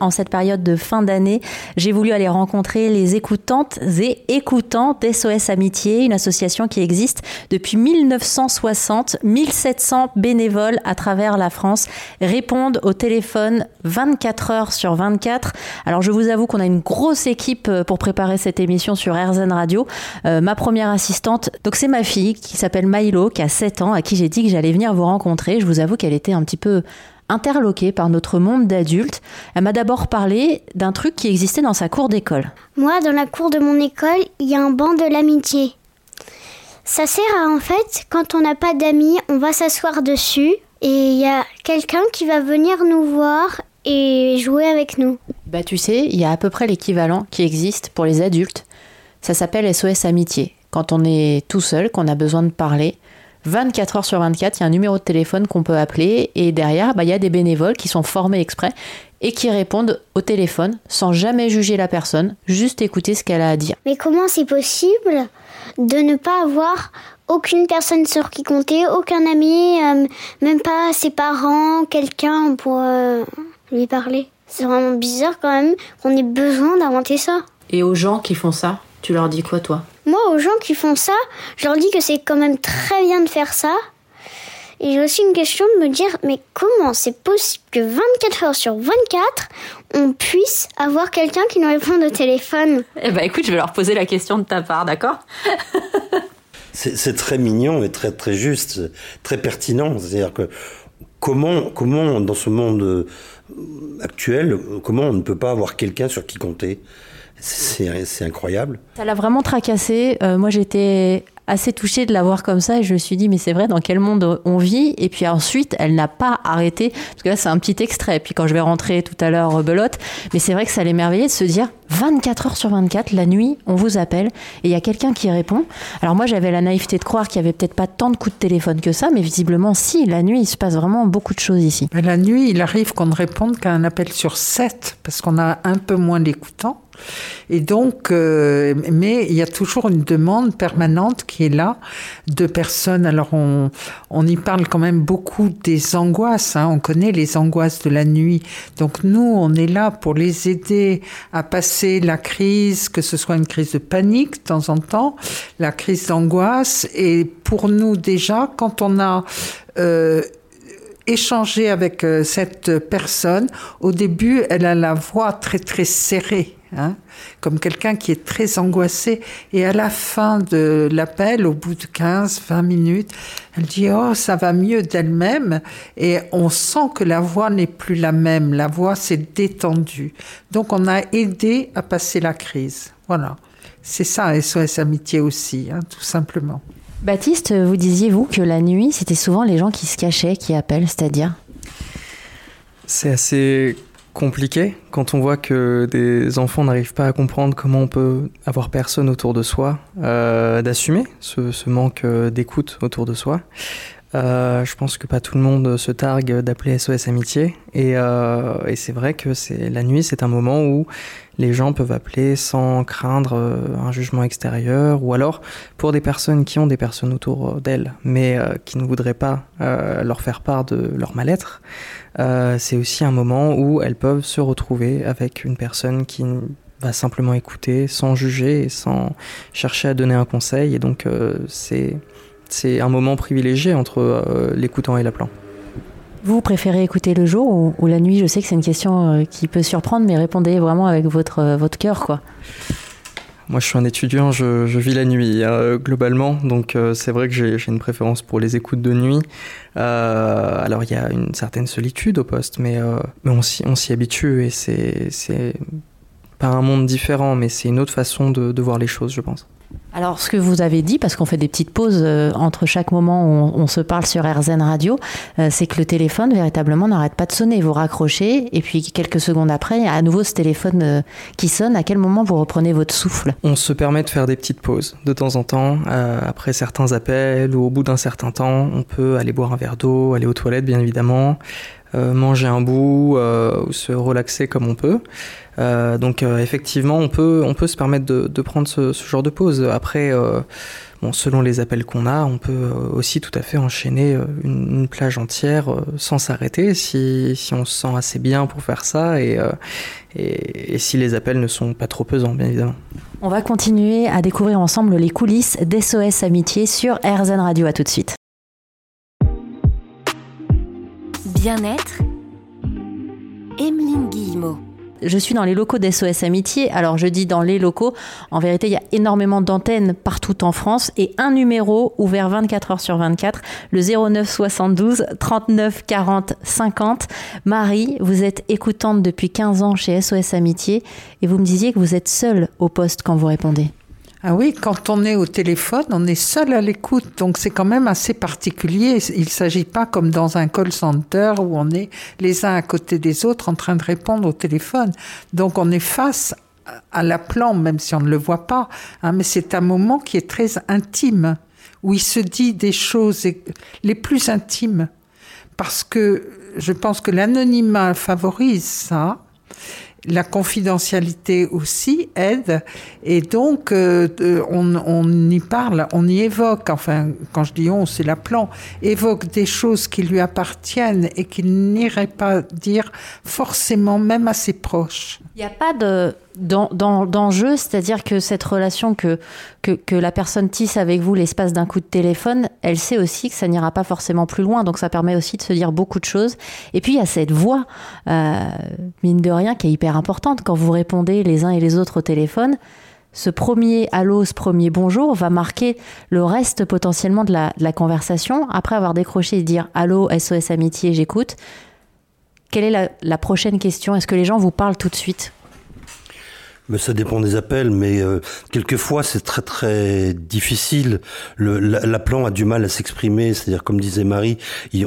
En cette période de fin d'année, j'ai voulu aller rencontrer les écoutantes et écoutants d'SOS Amitié, une association qui existe depuis 1960. 1700 bénévoles à travers la France répondent au téléphone 24 heures sur 24. Alors je vous avoue qu'on a une grosse équipe euh, pour préparer cette émission sur RZN Radio. Euh, ma première assistante, donc c'est ma fille qui s'appelle Milo, qui a 7 ans, à qui j'ai dit que j'allais venir vous rencontrer. Je vous avoue qu'elle était un petit peu interloquée par notre monde d'adultes. Elle m'a d'abord parlé d'un truc qui existait dans sa cour d'école. Moi, dans la cour de mon école, il y a un banc de l'amitié. Ça sert à en fait, quand on n'a pas d'amis, on va s'asseoir dessus et il y a quelqu'un qui va venir nous voir et jouer avec nous. Bah tu sais, il y a à peu près l'équivalent qui existe pour les adultes. Ça s'appelle SOS Amitié. Quand on est tout seul, qu'on a besoin de parler, 24 heures sur 24, il y a un numéro de téléphone qu'on peut appeler et derrière, bah, il y a des bénévoles qui sont formés exprès et qui répondent au téléphone sans jamais juger la personne, juste écouter ce qu'elle a à dire. Mais comment c'est possible de ne pas avoir aucune personne sur qui compter, aucun ami, euh, même pas ses parents, quelqu'un pour euh, lui parler? C'est vraiment bizarre quand même qu'on ait besoin d'inventer ça. Et aux gens qui font ça, tu leur dis quoi toi? Moi, aux gens qui font ça, je leur dis que c'est quand même très bien de faire ça. Et j'ai aussi une question de me dire, mais comment c'est possible que 24 heures sur 24, on puisse avoir quelqu'un qui nous réponde au téléphone? Eh ben écoute, je vais leur poser la question de ta part, d'accord? C'est très mignon et très très juste, très pertinent. C'est-à-dire que comment, comment dans ce monde euh, actuel, comment on ne peut pas avoir quelqu'un sur qui compter? C'est incroyable. Ça l'a vraiment tracassé. Euh, moi, j'étais assez touchée de la voir comme ça et je me suis dit mais c'est vrai dans quel monde on vit? Et puis ensuite elle n'a pas arrêté parce que là c'est un petit extrait puis quand je vais rentrer tout à l'heure belote mais c'est vrai que ça l'émerveillait de se dire 24 heures sur 24 la nuit on vous appelle et il y a quelqu'un qui répond. Alors moi j'avais la naïveté de croire qu'il y avait peut-être pas tant de coups de téléphone que ça mais visiblement si la nuit il se passe vraiment beaucoup de choses ici. La nuit il arrive qu'on ne réponde qu'à un appel sur 7 parce qu'on a un peu moins d'écoutants. Et donc, euh, mais il y a toujours une demande permanente qui est là de personnes. Alors, on, on y parle quand même beaucoup des angoisses. Hein. On connaît les angoisses de la nuit. Donc, nous, on est là pour les aider à passer la crise, que ce soit une crise de panique de temps en temps, la crise d'angoisse. Et pour nous, déjà, quand on a euh, échangé avec euh, cette personne, au début, elle a la voix très très serrée. Hein, comme quelqu'un qui est très angoissé. Et à la fin de l'appel, au bout de 15, 20 minutes, elle dit Oh, ça va mieux d'elle-même. Et on sent que la voix n'est plus la même. La voix s'est détendue. Donc on a aidé à passer la crise. Voilà. C'est ça, SOS Amitié aussi, hein, tout simplement. Baptiste, vous disiez, vous, que la nuit, c'était souvent les gens qui se cachaient, qui appellent, c'est-à-dire? C'est assez compliqué quand on voit que des enfants n'arrivent pas à comprendre comment on peut avoir personne autour de soi, euh, d'assumer ce, ce, manque d'écoute autour de soi. Euh, je pense que pas tout le monde se targue d'appeler SOS Amitié et, euh, et c'est vrai que la nuit, c'est un moment où les gens peuvent appeler sans craindre euh, un jugement extérieur ou alors pour des personnes qui ont des personnes autour d'elles mais qui ne voudraient pas leur faire part de leur mal-être. C'est aussi un moment où elles peuvent se retrouver avec une personne qui va simplement écouter sans juger sans chercher à donner un conseil et donc c'est c'est un moment privilégié entre euh, l'écoutant et l'appelant. Vous préférez écouter le jour ou, ou la nuit? Je sais que c'est une question euh, qui peut surprendre, mais répondez vraiment avec votre, euh, votre cœur, quoi. Moi, je suis un étudiant, je, je vis la nuit euh, globalement, donc euh, c'est vrai que j'ai une préférence pour les écoutes de nuit. Euh, alors, il y a une certaine solitude au poste, mais, mais on s'y habitue et c'est pas un monde différent, mais c'est une autre façon de, de voir les choses, je pense. Alors, ce que vous avez dit, parce qu'on fait des petites pauses euh, entre chaque moment où on, se parle sur RZN Radio, euh, c'est que le téléphone, véritablement, n'arrête pas de sonner. Vous raccrochez, et puis quelques secondes après, à nouveau ce téléphone euh, qui sonne. À quel moment vous reprenez votre souffle? On se permet de faire des petites pauses de temps en temps, après certains appels ou au bout d'un certain temps. On peut aller boire un verre d'eau, aller aux toilettes, bien évidemment, manger un bout euh, ou se relaxer comme on peut. Euh, donc euh, effectivement, on peut, on peut se permettre de, prendre ce, genre de pause. Après, bon, selon les appels qu'on a, on peut aussi tout à fait enchaîner une, plage entière sans s'arrêter si, si, on se sent assez bien pour faire ça et, et, et si les appels ne sont pas trop pesants, bien évidemment. On va continuer à découvrir ensemble les coulisses d'SOS Amitié sur RZN Radio. À tout de suite. Bien-être, Emeline Guillemot. Je suis dans les locaux d'SOS Amitié. Alors je dis dans les locaux, en vérité il y a énormément d'antennes partout en France et un numéro ouvert 24 heures sur 24, le 09 72 39 40 50. Marie, vous êtes écoutante depuis 15 ans chez SOS Amitié et vous me disiez que vous êtes seule au poste quand vous répondez. Ah oui, quand on est au téléphone, on est seul à l'écoute, donc c'est quand même assez particulier. Il ne s'agit pas comme dans un call center où on est les uns à côté des autres en train de répondre au téléphone. Donc on est face à l'appelant, même si on ne le voit pas. Hein, mais c'est un moment qui est très intime, où il se dit des choses les plus intimes. Parce que je pense que l'anonymat favorise ça la confidentialité aussi aide et donc euh, on, on, y parle, on y évoque, enfin quand je dis on, c'est la plan, évoque des choses qui lui appartiennent et qu'il n'irait pas dire forcément même à ses proches. Il n'y a pas de d'enjeu, c'est-à-dire que cette relation que, que, la personne tisse avec vous l'espace d'un coup de téléphone, elle sait aussi que ça n'ira pas forcément plus loin, donc ça permet aussi de se dire beaucoup de choses. Et puis il y a cette voix, euh, mine de rien, qui est hyper importante quand vous répondez les uns et les autres au téléphone. Ce premier allô, ce premier bonjour va marquer le reste potentiellement de la, de la conversation. Après avoir décroché et dire allô, SOS Amitié, j'écoute. Quelle est la, la prochaine question? Est-ce que les gens vous parlent tout de suite? Ça dépend des appels, mais euh, quelquefois c'est très très difficile. L'appelant a du mal à s'exprimer, c'est-à-dire comme disait Marie,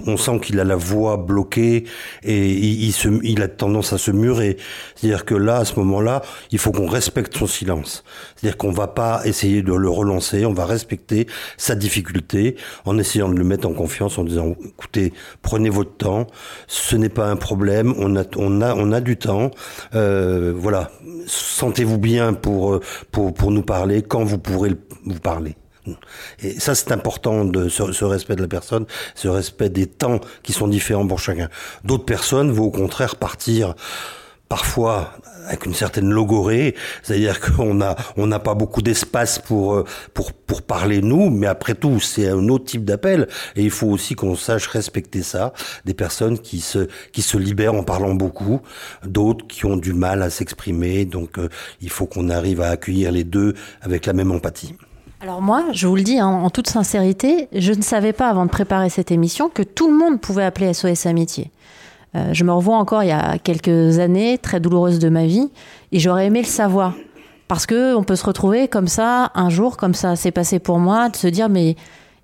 on sent qu'il a la voix bloquée et il, se, il a tendance à se murer. C'est-à-dire que là, à ce moment-là, il faut qu'on respecte son silence. C'est-à-dire qu'on va pas essayer de le relancer, on va respecter sa difficulté en essayant de le mettre en confiance, en disant écoutez, prenez votre temps, ce n'est pas un problème, on a on a on a du temps, euh, voilà. Sentez-vous bien pour, euh, pour, pour nous parler, quand vous pourrez vous parler. Et ça, c'est important de ce, ce, respect de la personne, ce respect des temps qui sont différents pour chacun. D'autres personnes vont au contraire partir parfois avec une certaine logorée, c'est-à-dire qu'on a on n'a pas beaucoup d'espace pour euh, pour pour parler nous, mais après tout c'est un autre type d'appel et il faut aussi qu'on sache respecter ça. Des personnes qui se qui se libèrent en parlant beaucoup, d'autres qui ont du mal à s'exprimer, donc euh, il faut qu'on arrive à accueillir les deux avec la même empathie. Alors moi, je vous le dis hein, en toute sincérité, je ne savais pas avant de préparer cette émission que tout le monde pouvait appeler SOS Amitié. Euh, je me revois encore il y a quelques années, très douloureuses de ma vie, et j'aurais aimé le savoir. Parce que on peut se retrouver comme ça, un jour, comme ça s'est passé pour moi, de se dire, mais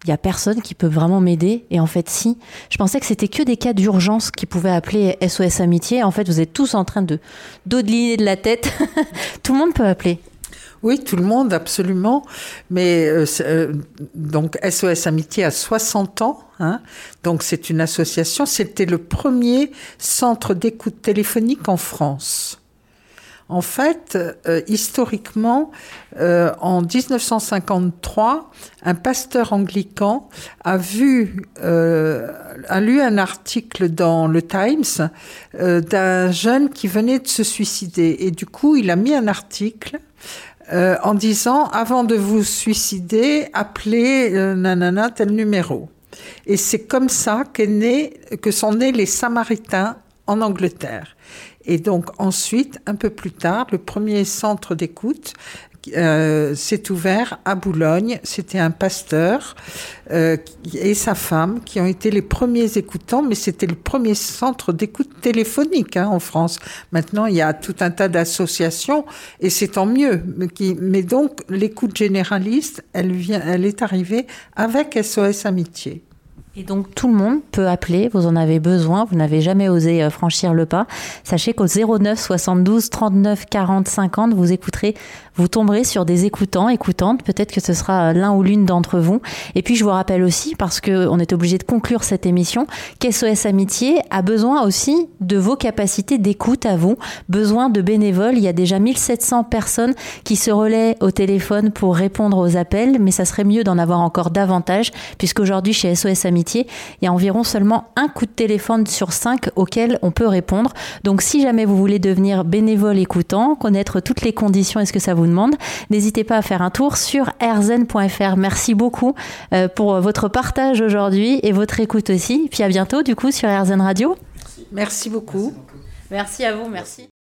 il y a personne qui peut vraiment m'aider. Et en fait, si. Je pensais que c'était que des cas d'urgence qui pouvaient appeler SOS Amitié. En fait, vous êtes tous en train de dodeliner de la tête. Tout le monde peut appeler. Oui, tout le monde, absolument. Mais euh, euh, donc SOS Amitié a 60 ans. Hein, donc c'est une association. C'était le premier centre d'écoute téléphonique en France. En fait, euh, historiquement, en 1953, un pasteur anglican a vu, a lu un article dans le Times d'un jeune qui venait de se suicider, et du coup, il a mis un article euh, en disant avant de vous suicider, appelez euh, nanana tel numéro. Et c'est comme ça né, que sont nés les Samaritains en Angleterre. Et donc ensuite, un peu plus tard, le premier centre d'écoute euh, s'est ouvert à Boulogne. C'était un pasteur euh, et sa femme qui ont été les premiers écoutants, mais c'était le premier centre d'écoute téléphonique hein, en France. Maintenant, il y a tout un tas d'associations et c'est tant mieux. Mais, mais donc, l'écoute généraliste, elle, vient, elle est arrivée avec SOS Amitié. Et donc tout le monde peut appeler, vous en avez besoin, vous n'avez jamais osé euh, franchir le pas. Sachez qu'au 09 72 39 40 50, vous écouterez vous tomberez sur des écoutants, écoutantes. Peut-être que ce sera l'un ou l'une d'entre vous. Et puis je vous rappelle aussi, parce qu'on est obligé de conclure cette émission, qu'SOS Amitié a besoin aussi de vos capacités d'écoute à vous, besoin de bénévoles. Il y a déjà 1700 personnes qui se relaient au téléphone pour répondre aux appels, mais ça serait mieux d'en avoir encore davantage, puisqu'aujourd'hui chez SOS Amitié, il y a environ seulement un coup de téléphone sur cinq auquel on peut répondre. Donc si jamais vous voulez devenir bénévole écoutant, connaître toutes les conditions et ce que ça vous demande, n'hésitez pas à faire un tour sur rzen.fr. Merci beaucoup euh, pour votre partage aujourd'hui et votre écoute aussi. Puis à bientôt du coup sur RZN Radio. Merci beaucoup. Merci à vous, merci.